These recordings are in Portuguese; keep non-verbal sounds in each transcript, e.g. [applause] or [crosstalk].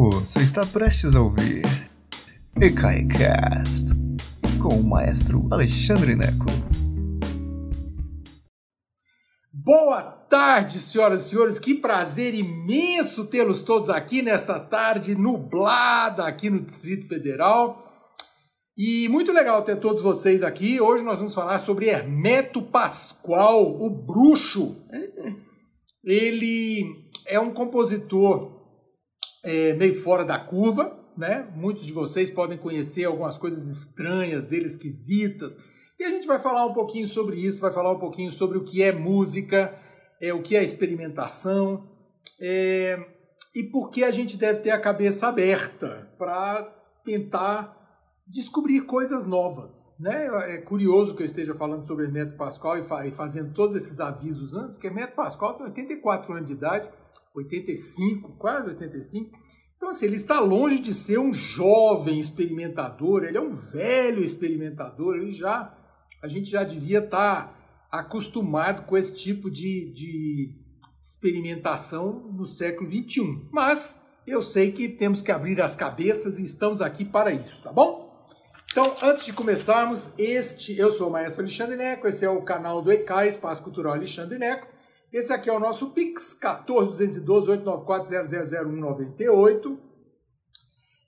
Você está prestes a ouvir EKAICAST com o maestro Alexandre Neco. Boa tarde, senhoras e senhores. Que prazer imenso tê-los todos aqui nesta tarde nublada aqui no Distrito Federal. E muito legal ter todos vocês aqui. Hoje nós vamos falar sobre Hermeto Pascoal, o bruxo. Ele é um compositor é, meio fora da curva, né? Muitos de vocês podem conhecer algumas coisas estranhas dele, esquisitas. E a gente vai falar um pouquinho sobre isso, vai falar um pouquinho sobre o que é música, é, o que é experimentação, é, e por que a gente deve ter a cabeça aberta para tentar descobrir coisas novas. Né? É curioso que eu esteja falando sobre Hermeto Pascoal e, fazendo todos esses avisos antes, que Hermeto Pascoal tem 84 anos de idade, 85, quase 85. Então, assim, ele está longe de ser um jovem experimentador, ele é um velho experimentador, ele já, a gente já devia estar acostumado com esse tipo de, de experimentação no século 21. Mas eu sei que temos que abrir as cabeças e estamos aqui para isso, tá bom? Então, antes de começarmos, este, eu sou o Maestro Alexandre Neco, esse é o canal do ECAI, Espaço Cultural Alexandre Neco. Esse aqui é o nosso Pix, 14212-894-000198.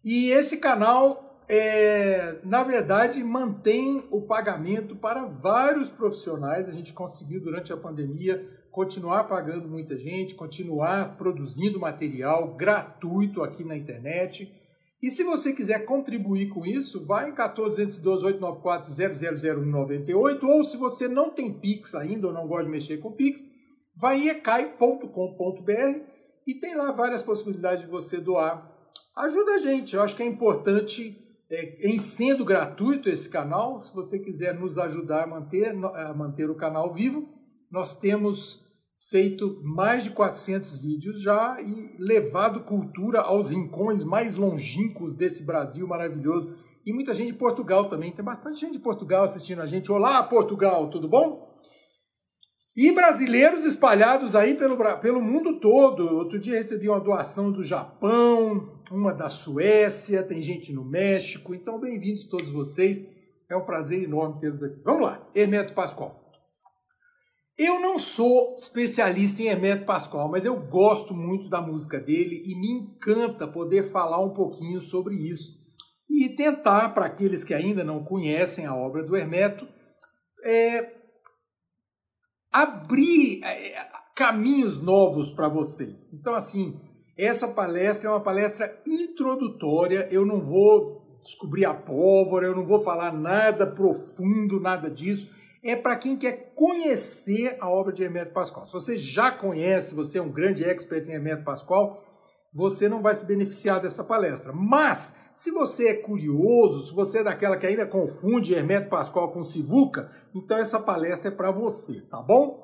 E esse canal, é, na verdade, mantém o pagamento para vários profissionais. A gente conseguiu, durante a pandemia, continuar pagando muita gente, continuar produzindo material gratuito aqui na internet. E se você quiser contribuir com isso, vai em 14212-894-000198 ou se você não tem Pix ainda ou não gosta de mexer com Pix, vai em ecai.com.br e tem lá várias possibilidades de você doar. Ajuda a gente, eu acho que é importante, é, em sendo gratuito esse canal, se você quiser nos ajudar a manter, a manter o canal vivo, nós temos feito mais de 400 vídeos já e levado cultura aos rincões mais longínquos desse Brasil maravilhoso. E muita gente de Portugal também. Tem bastante gente de Portugal assistindo a gente. Olá, Portugal, tudo bom? E brasileiros espalhados aí pelo, pelo mundo todo. Outro dia recebi uma doação do Japão, uma da Suécia, tem gente no México. Então, bem-vindos todos vocês. É um prazer enorme tê-los aqui. Vamos lá, Hermeto Pascoal. Eu não sou especialista em Hermeto Pascoal, mas eu gosto muito da música dele e me encanta poder falar um pouquinho sobre isso e tentar, para aqueles que ainda não conhecem a obra do Hermeto, é, abrir é, caminhos novos para vocês. Então, assim, essa palestra é uma palestra introdutória, eu não vou descobrir a pólvora, eu não vou falar nada profundo, nada disso é para quem quer conhecer a obra de Hermeto Pascoal. Se você já conhece, você é um grande expert em Hermeto Pascoal, você não vai se beneficiar dessa palestra. Mas, se você é curioso, se você é daquela que ainda confunde Hermeto Pascoal com Sivuca, então essa palestra é para você, tá bom?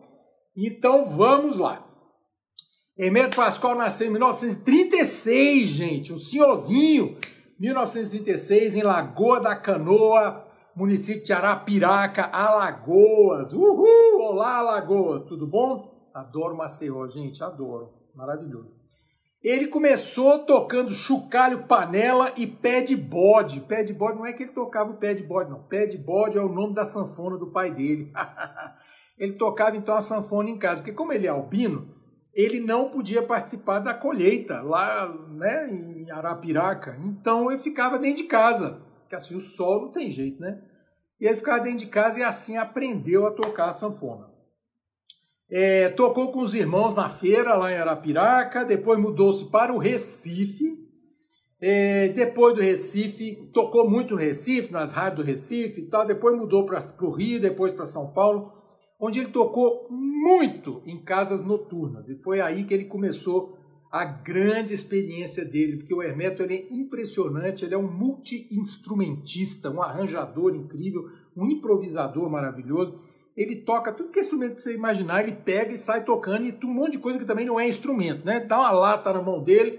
Então vamos lá. Hermeto Pascoal nasceu em 1936, gente, um senhorzinho, 1936, em Lagoa da Canoa, município de Arapiraca, Alagoas. Uhul! Olá, Alagoas, tudo bom? Adoro Maceió, gente, adoro. Maravilhoso. Ele começou tocando chocalho, panela e pé de bode. Pé de bode não é que ele tocava o pé de bode, não. Pé de bode é o nome da sanfona do pai dele. [laughs] ele tocava então a sanfona em casa, porque como ele é albino, ele não podia participar da colheita lá né, em Arapiraca. Então ele ficava dentro de casa porque assim o sol não tem jeito, né? E ele ficava dentro de casa e assim aprendeu a tocar a sanfona. É, tocou com os irmãos na feira lá em Arapiraca, depois mudou-se para o Recife. É, depois do Recife, tocou muito no Recife, nas rádios do Recife e tal. Depois mudou para o Rio, depois para São Paulo, onde ele tocou muito em casas noturnas. E foi aí que ele começou a grande experiência dele, porque o Hermeto é impressionante, ele é um multi-instrumentista, um arranjador incrível, um improvisador maravilhoso. Ele toca tudo que é instrumento que você imaginar, ele pega e sai tocando e um monte de coisa que também não é instrumento, né? Dá uma lata na mão dele.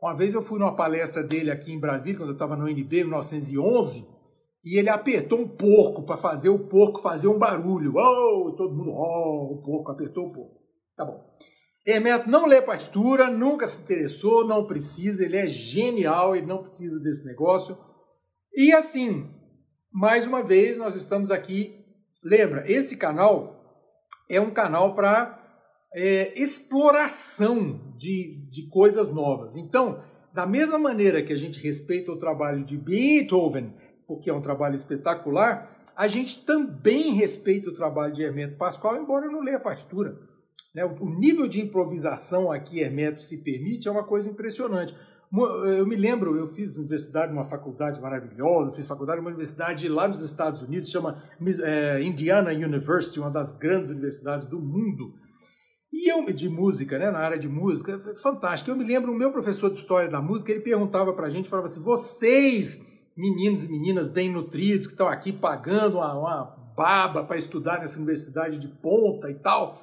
Uma vez eu fui numa palestra dele aqui em Brasília, quando eu estava no NB, em 1911, e ele apertou um porco para fazer o porco fazer um barulho. Oh, todo mundo, oh, o porco apertou o porco. Tá bom. Hermeto não lê partitura, nunca se interessou, não precisa, ele é genial, ele não precisa desse negócio. E assim, mais uma vez, nós estamos aqui. Lembra, esse canal é um canal para é, exploração de, de coisas novas. Então, da mesma maneira que a gente respeita o trabalho de Beethoven, porque é um trabalho espetacular, a gente também respeita o trabalho de Hermeto Pascoal, embora eu não leia a partitura. Né? O nível de improvisação aqui Hermeto se permite é uma coisa impressionante. Eu me lembro, eu fiz universidade numa faculdade maravilhosa, fiz faculdade numa universidade lá nos Estados Unidos, chama é, Indiana University, uma das grandes universidades do mundo. E eu, de música, né, na área de música, fantástico. Eu me lembro, o meu professor de história da música, ele perguntava para a gente, falava assim, vocês, meninos e meninas bem nutridos, que estão aqui pagando uma, uma baba para estudar nessa universidade de ponta e tal,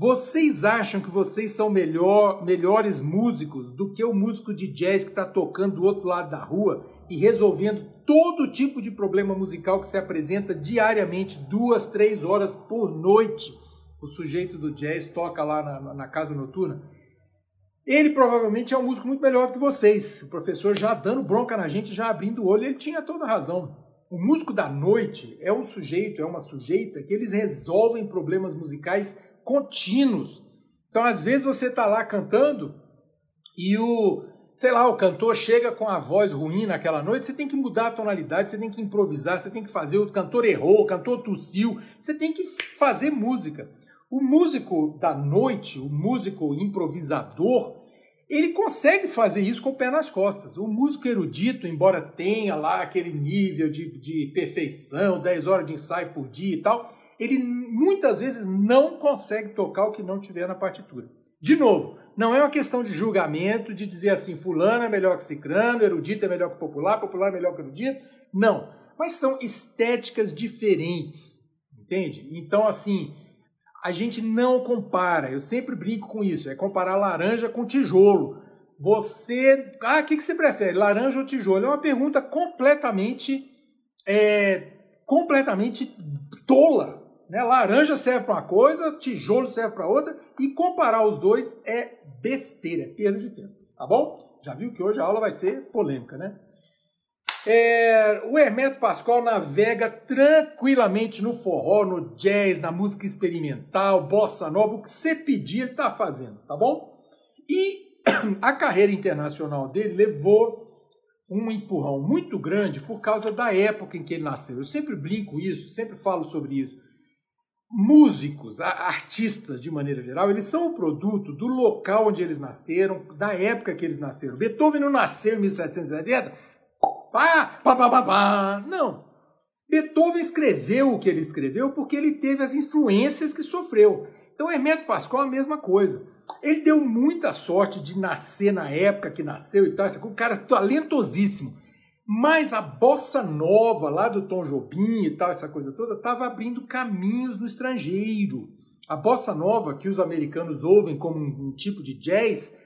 vocês acham que vocês são melhor, melhores músicos do que o músico de jazz que está tocando do outro lado da rua e resolvendo todo tipo de problema musical que se apresenta diariamente, duas, três horas por noite? O sujeito do jazz toca lá na, na casa noturna. Ele provavelmente é um músico muito melhor do que vocês. O professor já dando bronca na gente, já abrindo o olho, ele tinha toda a razão. O músico da noite é um sujeito, é uma sujeita que eles resolvem problemas musicais contínuos. Então, às vezes, você está lá cantando e o, sei lá, o cantor chega com a voz ruim naquela noite, você tem que mudar a tonalidade, você tem que improvisar, você tem que fazer, o cantor errou, o cantor tossiu, você tem que fazer música. O músico da noite, o músico improvisador, ele consegue fazer isso com o pé nas costas. O músico erudito, embora tenha lá aquele nível de, de perfeição, 10 horas de ensaio por dia e tal, ele muitas vezes não consegue tocar o que não tiver na partitura. De novo, não é uma questão de julgamento, de dizer assim, fulano é melhor que cicrano, erudito é melhor que popular, popular é melhor que erudito. Não. Mas são estéticas diferentes, entende? Então, assim, a gente não compara. Eu sempre brinco com isso, é comparar laranja com tijolo. Você, ah, o que, que você prefere, laranja ou tijolo? É uma pergunta completamente, é, completamente tola, né? Laranja serve para uma coisa, tijolo serve para outra, e comparar os dois é besteira, é perda de tempo, tá bom? Já viu que hoje a aula vai ser polêmica, né? É, o Hermeto Pascoal navega tranquilamente no forró, no jazz, na música experimental, bossa nova, o que você pedir ele está fazendo, tá bom? E [clears throat] a carreira internacional dele levou um empurrão muito grande por causa da época em que ele nasceu. Eu sempre brinco isso, sempre falo sobre isso músicos, artistas de maneira geral, eles são o produto do local onde eles nasceram, da época que eles nasceram. Beethoven não nasceu em 1770, pá, pá, pá, pá, pá. não. Beethoven escreveu o que ele escreveu porque ele teve as influências que sofreu. Então, Hermeto Pascoal a mesma coisa. Ele deu muita sorte de nascer na época que nasceu e tal, esse cara talentosíssimo. Mas a bossa nova lá do Tom Jobim e tal, essa coisa toda, estava abrindo caminhos no estrangeiro. A bossa nova, que os americanos ouvem como um, um tipo de jazz,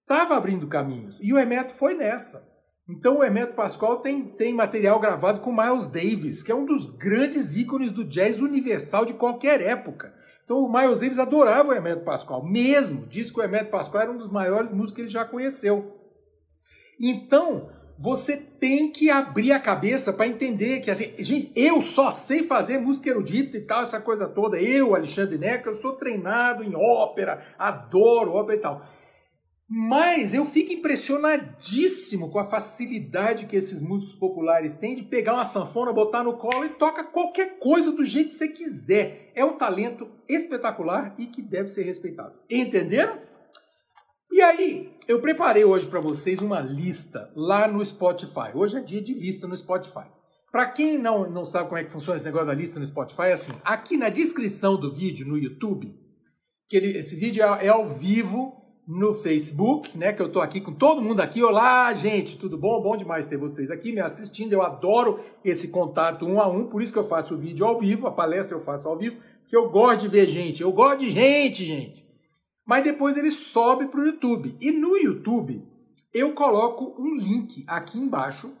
estava abrindo caminhos. E o Hermeto foi nessa. Então o Hermeto Pascoal tem, tem material gravado com Miles Davis, que é um dos grandes ícones do jazz universal de qualquer época. Então o Miles Davis adorava o Hermeto Pascoal, mesmo. Diz que o Hermeto Pascoal era um dos maiores músicos que ele já conheceu. Então, você tem que abrir a cabeça para entender que, assim, gente, eu só sei fazer música erudita e tal, essa coisa toda. Eu, Alexandre Neca, eu sou treinado em ópera, adoro ópera e tal. Mas eu fico impressionadíssimo com a facilidade que esses músicos populares têm de pegar uma sanfona, botar no colo e toca qualquer coisa do jeito que você quiser. É um talento espetacular e que deve ser respeitado. Entenderam? E aí, eu preparei hoje para vocês uma lista lá no Spotify. Hoje é dia de lista no Spotify. Para quem não, não sabe como é que funciona esse negócio da lista no Spotify, é assim: aqui na descrição do vídeo no YouTube, que ele, esse vídeo é, é, ao vivo no Facebook, né? Que eu tô aqui com todo mundo aqui. Olá, gente, tudo bom? Bom demais ter vocês aqui me assistindo. Eu adoro esse contato um a um, por isso que eu faço o vídeo ao vivo, a palestra eu faço ao vivo, porque eu gosto de ver gente. Eu gosto de gente, gente mas depois ele sobe para o YouTube. E no YouTube eu coloco um link aqui embaixo,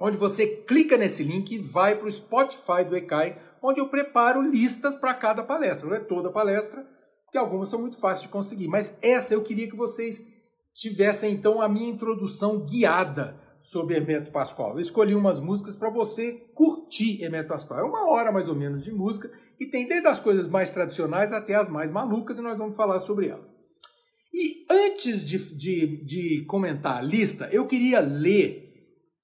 onde você clica nesse link e vai para o Spotify do ECAI, onde eu preparo listas para cada palestra. Não é toda palestra, que algumas são muito fáceis de conseguir. Mas essa eu queria que vocês tivessem então a minha introdução guiada sobre Hermeto Pascoal. Eu escolhi umas músicas para você curtir Hermeto Pascoal. É uma hora mais ou menos de música e tem desde as coisas mais tradicionais até as mais malucas e nós vamos falar sobre ela. E antes de, de, de comentar a lista, eu queria ler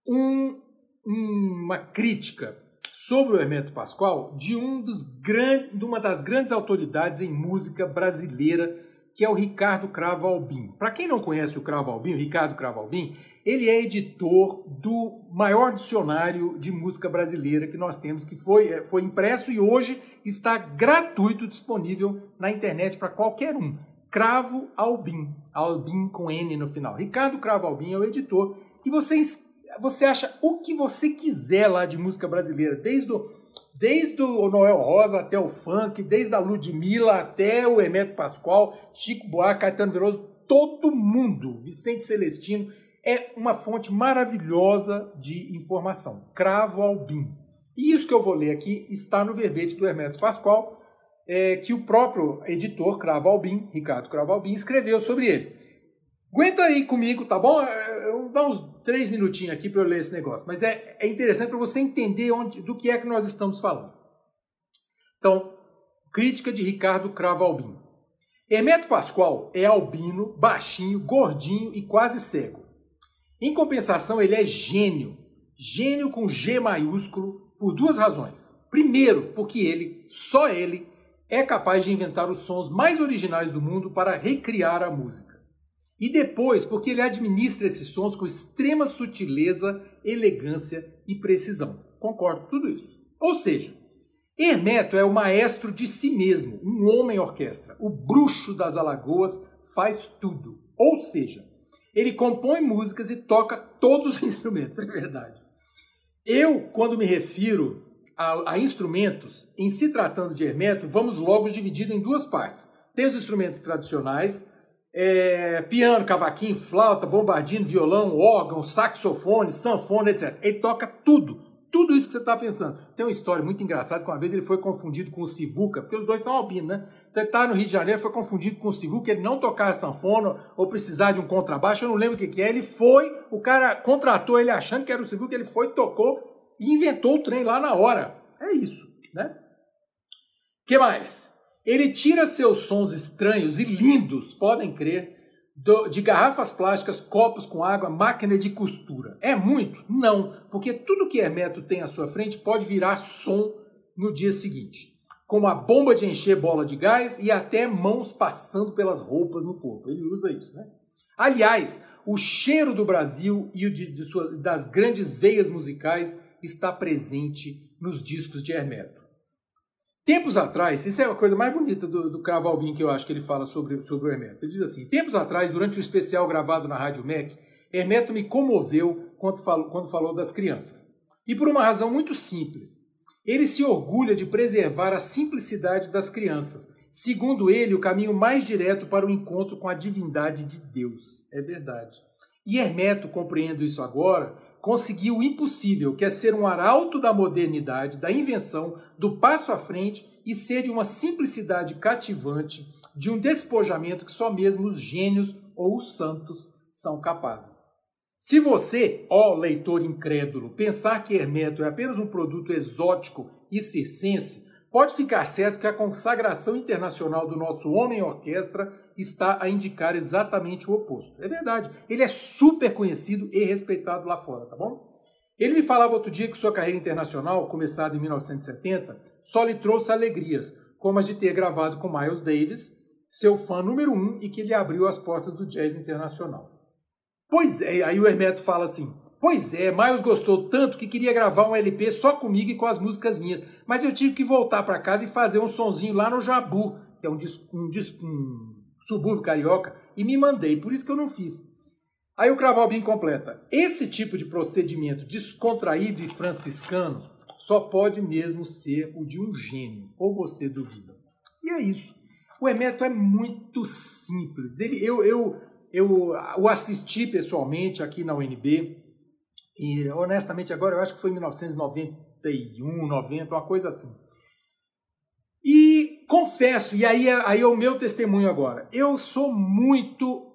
um, uma crítica sobre o Hermeto Pascoal de, um dos gran, de uma das grandes autoridades em música brasileira que é o Ricardo Cravo Albim. Para quem não conhece o Cravo Albim, o Ricardo Cravo Albim, ele é editor do maior dicionário de música brasileira que nós temos, que foi, é, foi impresso e hoje está gratuito, disponível na internet para qualquer um. Cravo Albim, Albim com N no final. Ricardo Cravo Albim é o editor e você, você acha o que você quiser lá de música brasileira, desde o desde o Noel Rosa até o funk, desde a Ludmilla até o Hermeto Pascoal, Chico Buarque, Caetano Veloso, todo mundo, Vicente Celestino, é uma fonte maravilhosa de informação. Cravo Albim. E isso que eu vou ler aqui está no verbete do Hermeto Pascoal, é, que o próprio editor Cravo Albim, Ricardo Cravo Albim, escreveu sobre ele. Aguenta aí comigo, tá bom? É, eu dar uns três minutinhos aqui para eu ler esse negócio, mas é, é interessante para você entender onde, do que é que nós estamos falando. Então, crítica de Ricardo Cravo Albino. Hermeto Pascoal é albino, baixinho, gordinho e quase cego. Em compensação, ele é gênio. Gênio com G maiúsculo por duas razões. Primeiro, porque ele, só ele, é capaz de inventar os sons mais originais do mundo para recriar a música. E depois, porque ele administra esses sons com extrema sutileza, elegância e precisão. Concordo com tudo isso. Ou seja, Hermeto é o maestro de si mesmo, um homem orquestra. O bruxo das alagoas faz tudo. Ou seja, ele compõe músicas e toca todos os [laughs] instrumentos, é verdade. Eu, quando me refiro a, a instrumentos, em se tratando de Hermeto, vamos logo dividido em duas partes. Tem os instrumentos tradicionais, é, piano, cavaquinho, flauta, bombardino, violão, órgão, saxofone, sanfona, etc. Ele toca tudo, tudo isso que você está pensando. Tem uma história muito engraçada que uma vez ele foi confundido com o Sivuca, porque os dois são albinos, né? Então ele estava no Rio de Janeiro, foi confundido com o Sivuca, ele não tocava sanfona ou precisar de um contrabaixo, eu não lembro o que, que é. Ele foi, o cara contratou ele achando que era o Sivuca, ele foi, tocou e inventou o trem lá na hora. É isso, né? que mais? Ele tira seus sons estranhos e lindos, podem crer, de garrafas plásticas, copos com água, máquina de costura. É muito? Não, porque tudo que Hermeto tem à sua frente pode virar som no dia seguinte, como a bomba de encher bola de gás e até mãos passando pelas roupas no corpo. Ele usa isso, né? Aliás, o cheiro do Brasil e de, de sua, das grandes veias musicais está presente nos discos de Hermeto. Tempos atrás, isso é a coisa mais bonita do, do Cravo Albin que eu acho que ele fala sobre, sobre o Hermeto. Ele diz assim: Tempos atrás, durante o especial gravado na Rádio MEC, Hermeto me comoveu quando falou, quando falou das crianças. E por uma razão muito simples. Ele se orgulha de preservar a simplicidade das crianças, segundo ele, o caminho mais direto para o encontro com a divindade de Deus. É verdade. E Hermeto, compreendo isso agora, conseguiu o impossível, que é ser um arauto da modernidade, da invenção, do passo à frente e ser de uma simplicidade cativante, de um despojamento que só mesmo os gênios ou os santos são capazes. Se você, ó leitor incrédulo, pensar que Hermeto é apenas um produto exótico e circense, pode ficar certo que a consagração internacional do nosso homem orquestra está a indicar exatamente o oposto. É verdade. Ele é super conhecido e respeitado lá fora, tá bom? Ele me falava outro dia que sua carreira internacional, começada em 1970, só lhe trouxe alegrias, como as de ter gravado com Miles Davis, seu fã número um, e que lhe abriu as portas do jazz internacional. Pois é, aí o Hermeto fala assim: Pois é, Miles gostou tanto que queria gravar um LP só comigo e com as músicas minhas. Mas eu tive que voltar para casa e fazer um sonzinho lá no Jabu, que é um, um, um subúrbio carioca, e me mandei. Por isso que eu não fiz. Aí o Cravalbin completa. Esse tipo de procedimento descontraído e franciscano só pode mesmo ser o de um gênio. Ou você duvida? E é isso. O Emeto é muito simples. Ele, eu, eu, eu o assisti pessoalmente aqui na UNB e honestamente agora eu acho que foi em 1991, 90, uma coisa assim. E confesso, e aí, é, aí é o meu testemunho agora, eu sou muito.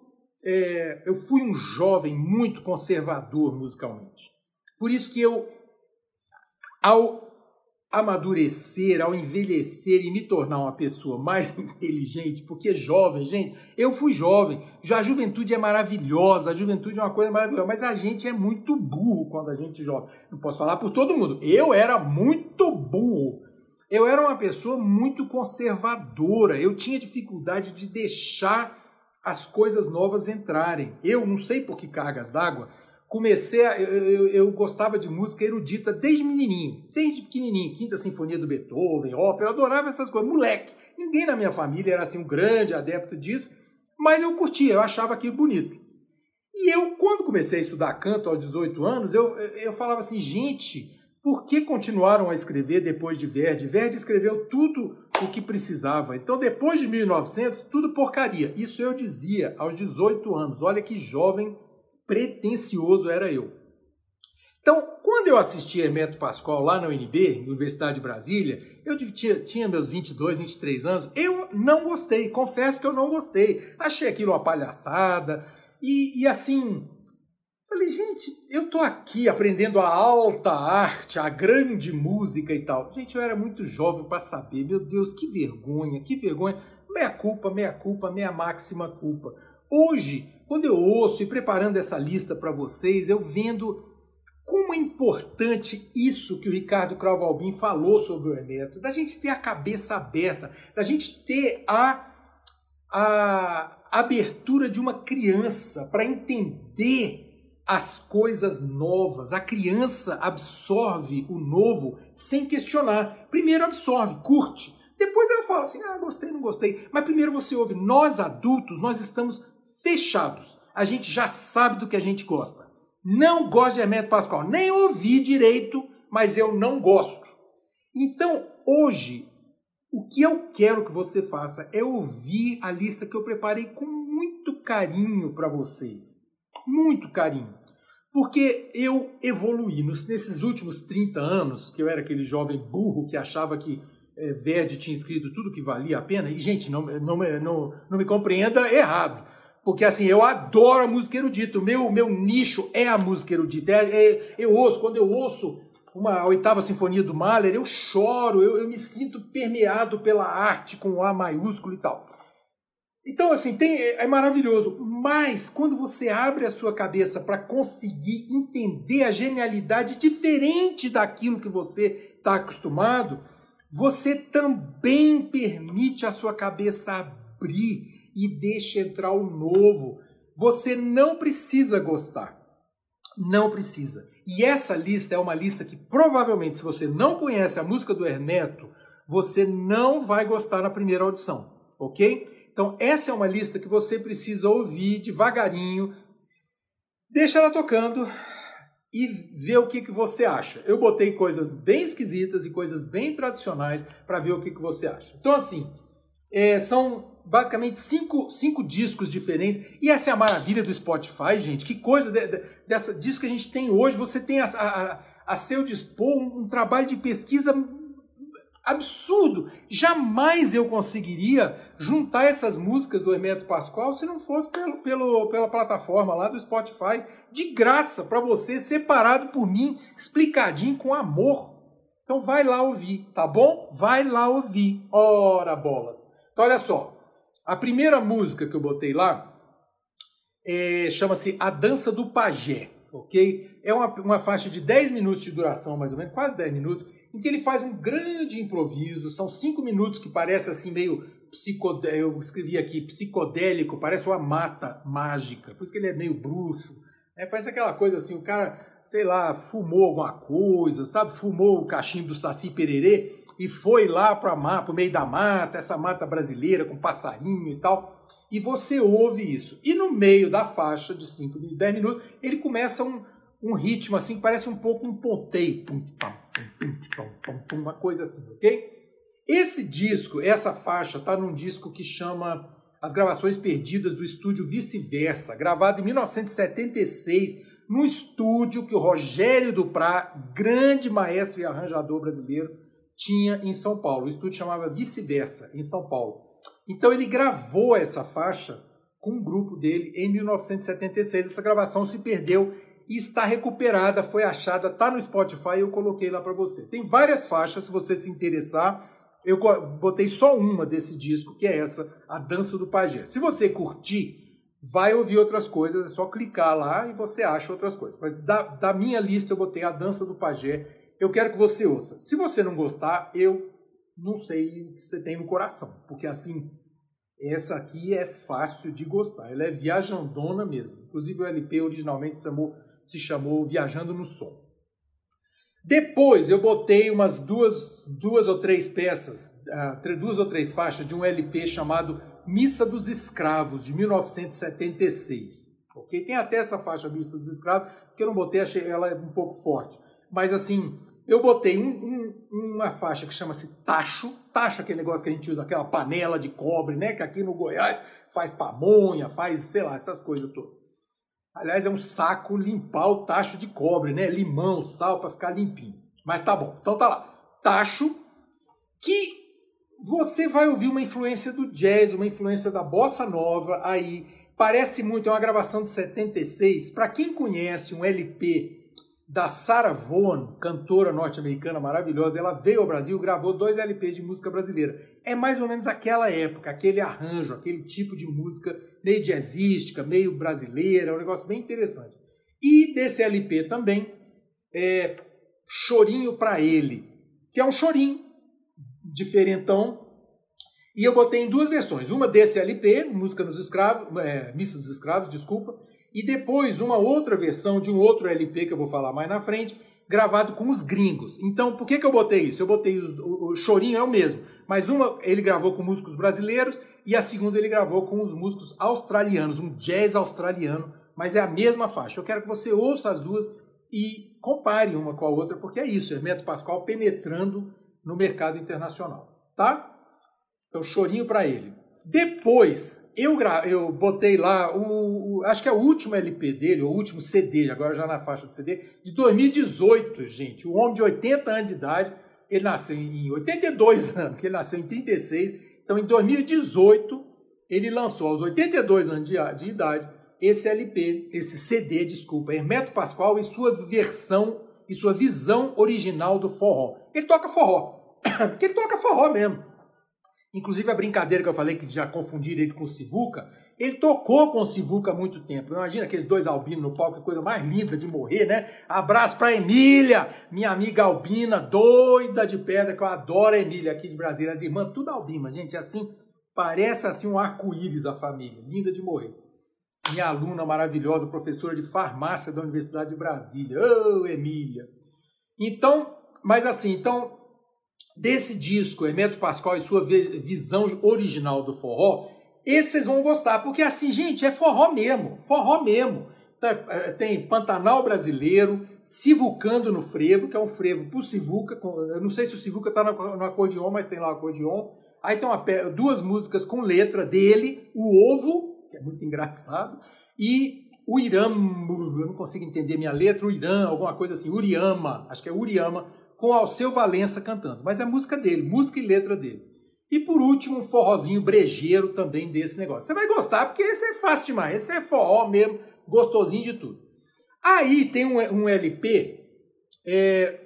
É, eu fui um jovem muito conservador musicalmente. Por isso que eu, ao amadurecer, ao envelhecer e me tornar uma pessoa mais [laughs] inteligente, porque jovem, gente, eu fui jovem, já a juventude é maravilhosa, a juventude é uma coisa maravilhosa, mas a gente é muito burro quando a gente é jovem. Não posso falar por todo mundo, eu era muito burro. Eu era uma pessoa muito conservadora, eu tinha dificuldade de deixar as coisas novas entrarem. Eu não sei por que cargas d'água, comecei a, eu, eu, eu, gostava de música erudita desde menininho, desde pequenininho, Quinta Sinfonia do Beethoven, ópera, eu adorava essas coisas, moleque. Ninguém na minha família era assim um grande adepto disso, mas eu curtia, eu achava aquilo bonito. E eu, quando comecei a estudar canto aos 18 anos, eu, eu falava assim, gente, por que continuaram a escrever depois de Verdi? Verdi escreveu tudo o que precisava. Então, depois de 1900, tudo porcaria. Isso eu dizia aos 18 anos. Olha que jovem pretencioso era eu. Então, quando eu assisti Hermeto Pascoal lá na UNB, Universidade de Brasília, eu tinha, tinha meus 22, 23 anos, eu não gostei, confesso que eu não gostei. Achei aquilo uma palhaçada. E, e assim, falei, gente, eu tô aqui aprendendo a alta arte, a grande música e tal. Gente, eu era muito jovem para saber, meu Deus, que vergonha, que vergonha. Meia culpa, meia culpa, meia máxima culpa. Hoje, quando eu ouço e preparando essa lista para vocês, eu vendo como é importante isso que o Ricardo Cravo falou sobre o Hermeto, da gente ter a cabeça aberta, da gente ter a, a abertura de uma criança para entender as coisas novas. A criança absorve o novo sem questionar. Primeiro absorve, curte. Depois ela fala assim: ah, gostei, não gostei. Mas primeiro você ouve. Nós adultos, nós estamos fechados. A gente já sabe do que a gente gosta. Não gosto de Hermeto Pascoal, nem ouvi direito, mas eu não gosto. Então, hoje, o que eu quero que você faça é ouvir a lista que eu preparei com muito carinho para vocês. Muito carinho. Porque eu evoluí nesses últimos 30 anos, que eu era aquele jovem burro que achava que é, Verdi tinha escrito tudo que valia a pena. E, gente, não, não, não, não me compreenda errado porque assim, eu adoro a música erudita, o meu, meu nicho é a música erudita. É, é, eu ouço, quando eu ouço uma oitava sinfonia do Mahler, eu choro, eu, eu me sinto permeado pela arte com A maiúsculo e tal. Então, assim, tem, é, é maravilhoso. Mas quando você abre a sua cabeça para conseguir entender a genialidade diferente daquilo que você está acostumado, você também permite a sua cabeça abrir e deixe entrar o novo. Você não precisa gostar. Não precisa. E essa lista é uma lista que provavelmente, se você não conhece a música do Ernesto, você não vai gostar na primeira audição, ok? Então, essa é uma lista que você precisa ouvir devagarinho, deixa ela tocando e ver o que, que você acha. Eu botei coisas bem esquisitas e coisas bem tradicionais para ver o que, que você acha. Então, assim, é, são basicamente cinco, cinco discos diferentes. E essa é a maravilha do Spotify, gente. Que coisa de, de, dessa disco que a gente tem hoje. Você tem a, a, a seu dispor um, um trabalho de pesquisa absurdo. Jamais eu conseguiria juntar essas músicas do Hermeto Pascoal se não fosse pelo, pelo, pela plataforma lá do Spotify, de graça, para você, separado por mim, explicadinho com amor. Então vai lá ouvir, tá bom? Vai lá ouvir. Ora bolas. Então olha só, a primeira música que eu botei lá é, chama-se A Dança do Pajé, ok? É uma, uma faixa de 10 minutos de duração, mais ou menos, quase 10 minutos, em que ele faz um grande improviso. São 5 minutos que parece assim meio psicodélico, eu escrevi aqui, psicodélico, parece uma mata mágica, por isso que ele é meio bruxo. É, parece aquela coisa assim, o cara, sei lá, fumou alguma coisa, sabe? Fumou o cachimbo do Saci Pererê e foi lá para o meio da mata, essa mata brasileira com passarinho e tal. E você ouve isso. E no meio da faixa de 5, 10 minutos, ele começa um, um ritmo assim, parece um pouco um ponteio. uma coisa assim, ok? Esse disco, essa faixa, está num disco que chama As Gravações Perdidas do Estúdio Vice-Versa, gravado em 1976, no estúdio que o Rogério Duprá, grande maestro e arranjador brasileiro, tinha em São Paulo. O estúdio chamava Vice-Versa, em São Paulo. Então ele gravou essa faixa com um grupo dele em 1976. Essa gravação se perdeu e está recuperada, foi achada, está no Spotify, eu coloquei lá para você. Tem várias faixas, se você se interessar. Eu botei só uma desse disco, que é essa, A Dança do Pajé. Se você curtir, vai ouvir outras coisas, é só clicar lá e você acha outras coisas. Mas da, da minha lista eu botei A Dança do Pajé. Eu quero que você ouça. Se você não gostar, eu não sei o que você tem no coração, porque assim, essa aqui é fácil de gostar. Ela é viajandona mesmo. Inclusive o LP originalmente se chamou se chamou Viajando no Som. Depois eu botei umas duas, duas ou três peças, uh, duas ou três faixas de um LP chamado Missa dos Escravos, de 1976. Ok? Tem até essa faixa Missa dos Escravos, que eu não botei, achei ela um pouco forte. Mas assim, eu botei um, um, uma faixa que chama-se tacho. Tacho é aquele negócio que a gente usa, aquela panela de cobre, né? Que aqui no Goiás faz pamonha, faz, sei lá, essas coisas todas. Aliás, é um saco limpar o tacho de cobre, né? Limão, sal para ficar limpinho. Mas tá bom. Então tá lá. Tacho que você vai ouvir uma influência do jazz, uma influência da bossa nova aí. Parece muito, é uma gravação de 76. Para quem conhece um LP da Sarah Vaughan, cantora norte-americana maravilhosa. Ela veio ao Brasil, gravou dois LPs de música brasileira. É mais ou menos aquela época, aquele arranjo, aquele tipo de música meio jazzística, meio brasileira, um negócio bem interessante. E desse LP também, é Chorinho para Ele, que é um chorinho diferentão. E eu botei em duas versões, uma desse LP, Música dos Escravos, é, Missa dos Escravos, desculpa, e depois uma outra versão de um outro LP que eu vou falar mais na frente, gravado com os gringos. Então, por que, que eu botei isso? Eu botei o, o chorinho é o mesmo, mas uma ele gravou com músicos brasileiros e a segunda ele gravou com os músicos australianos, um jazz australiano, mas é a mesma faixa. Eu quero que você ouça as duas e compare uma com a outra, porque é isso, Hermeto Pascoal penetrando no mercado internacional, tá? Então, chorinho para ele. Depois, eu, eu botei lá, o, acho que é o último LP dele, o último CD, agora já na faixa do CD, de 2018, gente. O homem de 80 anos de idade, ele nasceu em 82 [laughs] anos, que ele nasceu em 36. Então, em 2018, ele lançou aos 82 anos de, de idade esse LP, esse CD, desculpa, Hermeto Pascoal e sua versão e sua visão original do forró. Ele toca forró, [coughs] porque ele toca forró mesmo. Inclusive a brincadeira que eu falei que já confundiram ele com o Sivuca, ele tocou com o Sivuca há muito tempo. Imagina aqueles dois albinos no palco, que coisa mais linda de morrer, né? Abraço pra Emília, minha amiga albina, doida de pedra, que eu adoro a Emília aqui de Brasília. As irmãs, tudo albina, gente, assim, parece assim um arco-íris a família, linda de morrer. Minha aluna maravilhosa, professora de farmácia da Universidade de Brasília. Ô, oh, Emília! Então, mas assim, então desse disco, Hermeto Pascoal e sua visão original do forró, esses vocês vão gostar, porque assim, gente, é forró mesmo, forró mesmo. Tá, é, tem Pantanal Brasileiro, Sivucando no Frevo, que é um frevo pro Sivuca, eu não sei se o Sivuca tá no acordeon, mas tem lá o acordeon. Aí tem uma, duas músicas com letra dele, O Ovo, que é muito engraçado, e o Irã, eu não consigo entender minha letra, o Irã, alguma coisa assim, Uriama, acho que é Uriama, com Alceu Valença cantando. Mas é música dele, música e letra dele. E por último, um forrozinho brejeiro também desse negócio. Você vai gostar, porque esse é fácil demais. Esse é forró mesmo, gostosinho de tudo. Aí tem um, um LP, é,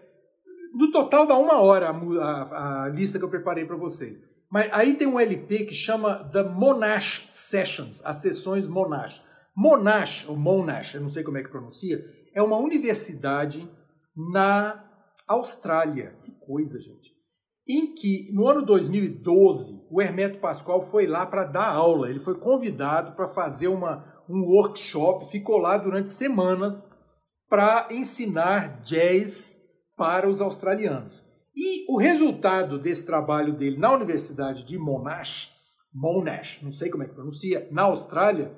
no total dá uma hora a, a, a lista que eu preparei para vocês. Mas aí tem um LP que chama The Monash Sessions, as sessões Monash. Monash, ou Monash, eu não sei como é que pronuncia, é uma universidade na Austrália. Que coisa, gente. Em que, no ano 2012, o Hermeto Pascoal foi lá para dar aula. Ele foi convidado para fazer uma, um workshop, ficou lá durante semanas para ensinar jazz para os australianos. E o resultado desse trabalho dele na Universidade de Monash, Monash, não sei como é que pronuncia, na Austrália,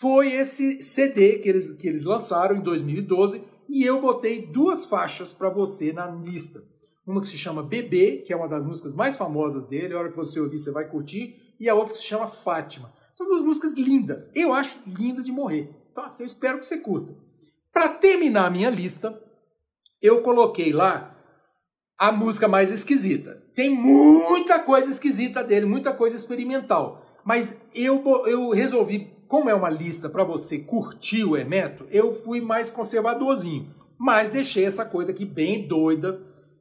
foi esse CD que eles, que eles lançaram em 2012, e eu botei duas faixas para você na lista. Uma que se chama Bebê, que é uma das músicas mais famosas dele, a hora que você ouvir você vai curtir, e a outra que se chama Fátima. São duas músicas lindas. Eu acho linda de morrer. Então assim, eu espero que você curta. Para terminar a minha lista, eu coloquei lá a música mais esquisita. Tem muita coisa esquisita dele, muita coisa experimental. Mas eu, eu resolvi, como é uma lista para você curtir o Hermeto, eu fui mais conservadorzinho. Mas deixei essa coisa aqui bem doida,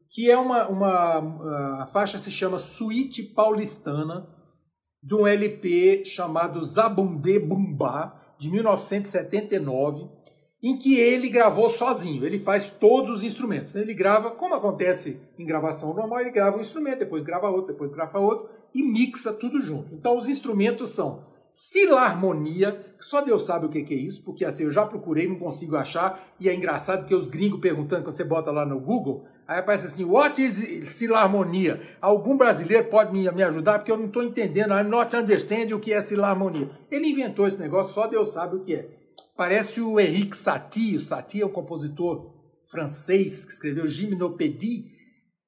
que é uma, uma a faixa se chama Suíte Paulistana, de um LP chamado Zabumbe Bumbá, de 1979 em que ele gravou sozinho. Ele faz todos os instrumentos. Ele grava, como acontece em gravação normal, ele grava um instrumento, depois grava outro, depois grava outro e mixa tudo junto. Então os instrumentos são silarmonia, só Deus sabe o que é isso, porque assim eu já procurei, não consigo achar, e é engraçado que os gringos perguntando, quando você bota lá no Google, aí aparece assim, what is silarmonia? Algum brasileiro pode me, me ajudar, porque eu não estou entendendo, I'm not understanding o que é silarmonia. Ele inventou esse negócio, só Deus sabe o que é. Parece o Henrique Satie. O Satie é um compositor francês que escreveu Gymnopédie,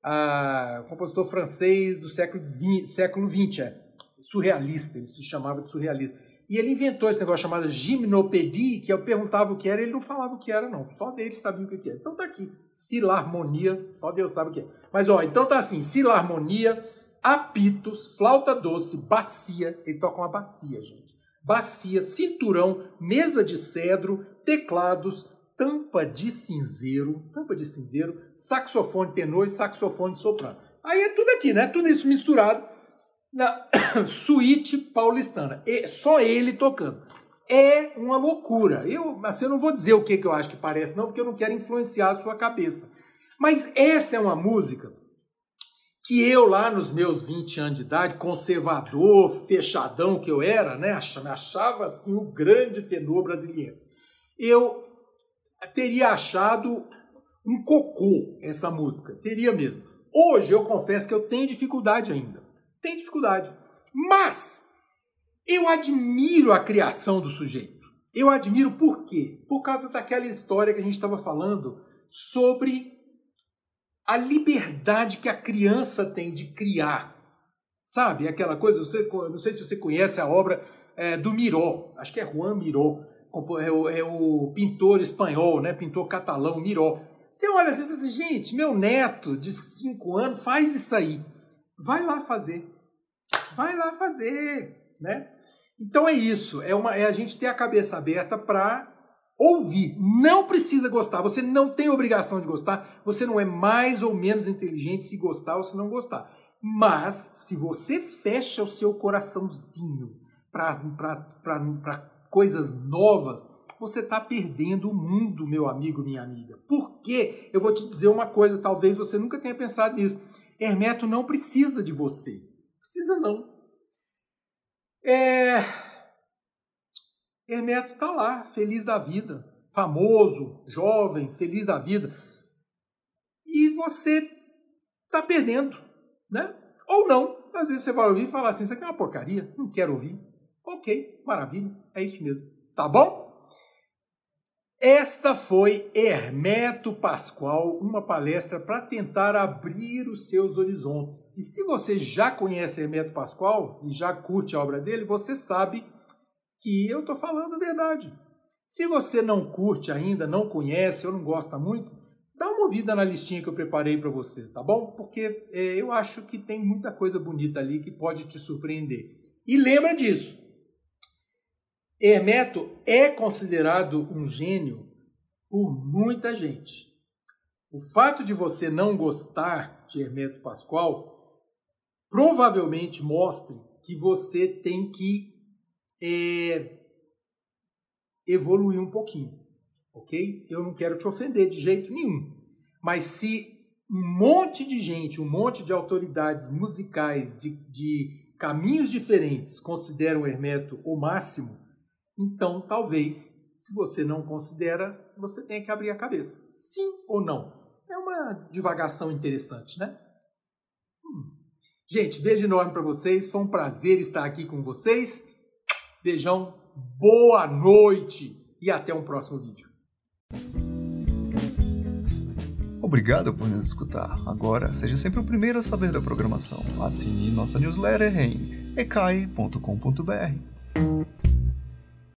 uh, compositor francês do século XX, século XX é, surrealista, ele se chamava de surrealista. E ele inventou esse negócio chamado Gymnopédie, que eu perguntava o que era, ele não falava o que era, não. Só dele sabia o que era. Então tá aqui, Silarmonia, só Deus sabe o que é. Mas ó, então tá assim, Silarmonia, apitos, flauta doce, bacia, ele toca uma bacia, gente bacia, cinturão, mesa de cedro, teclados, tampa de cinzeiro, tampa de cinzeiro, saxofone tenor e saxofone soprano. Aí é tudo aqui, né? Tudo isso misturado na [coughs] suíte paulistana. E só ele tocando. É uma loucura. Eu, assim, eu não vou dizer o que, que eu acho que parece, não, porque eu não quero influenciar a sua cabeça. Mas essa é uma música que eu lá nos meus 20 anos de idade, conservador, fechadão que eu era, né, me achava assim o grande tenor brasileiro. Eu teria achado um cocô essa música, teria mesmo. Hoje eu confesso que eu tenho dificuldade ainda. Tenho dificuldade. Mas eu admiro a criação do sujeito. Eu admiro por quê? Por causa daquela história que a gente estava falando sobre a liberdade que a criança tem de criar. Sabe, aquela coisa, você, não sei se você conhece a obra é, do Miró, acho que é Juan Miró, é o, é o pintor espanhol, né, pintor catalão Miró. Você olha assim e diz assim, gente, meu neto de 5 anos faz isso aí. Vai lá fazer. Vai lá fazer, né? Então é isso, é, uma, é a gente ter a cabeça aberta para ouvir. Não precisa gostar. Você não tem obrigação de gostar. Você não é mais ou menos inteligente se gostar ou se não gostar. Mas se você fecha o seu coraçãozinho para coisas novas, você está perdendo o mundo, meu amigo, minha amiga. Por quê? Eu vou te dizer uma coisa, talvez você nunca tenha pensado nisso. Hermeto não precisa de você. Precisa não. É, Hermeto está lá, feliz da vida, famoso, jovem, feliz da vida. E você está perdendo, né? Ou não. Às vezes você vai ouvir e falar assim: Isso aqui é uma porcaria, não quero ouvir. Ok, maravilha, é isso mesmo. Tá bom? Esta foi Hermeto Pascoal, uma palestra para tentar abrir os seus horizontes. E se você já conhece Hermeto Pascoal e já curte a obra dele, você sabe que eu estou falando a verdade. Se você não curte ainda, não conhece ou não gosta muito, dá uma ouvida na listinha que eu preparei para você, tá bom? Porque é, eu acho que tem muita coisa bonita ali que pode te surpreender. E lembra disso. Hermeto é considerado um gênio por muita gente. O fato de você não gostar de Hermeto Pascoal provavelmente mostre que você tem que é, evoluir um pouquinho, ok? Eu não quero te ofender de jeito nenhum, mas se um monte de gente, um monte de autoridades musicais de, de caminhos diferentes consideram Hermeto o máximo, então talvez, se você não considera, você tenha que abrir a cabeça. Sim ou não? É uma divagação interessante, né? Hum. Gente, beijo enorme para vocês. Foi um prazer estar aqui com vocês. Beijão, boa noite e até um próximo vídeo. Obrigado por nos escutar. Agora, seja sempre o primeiro a saber da programação. Assine nossa newsletter em ecai.com.br.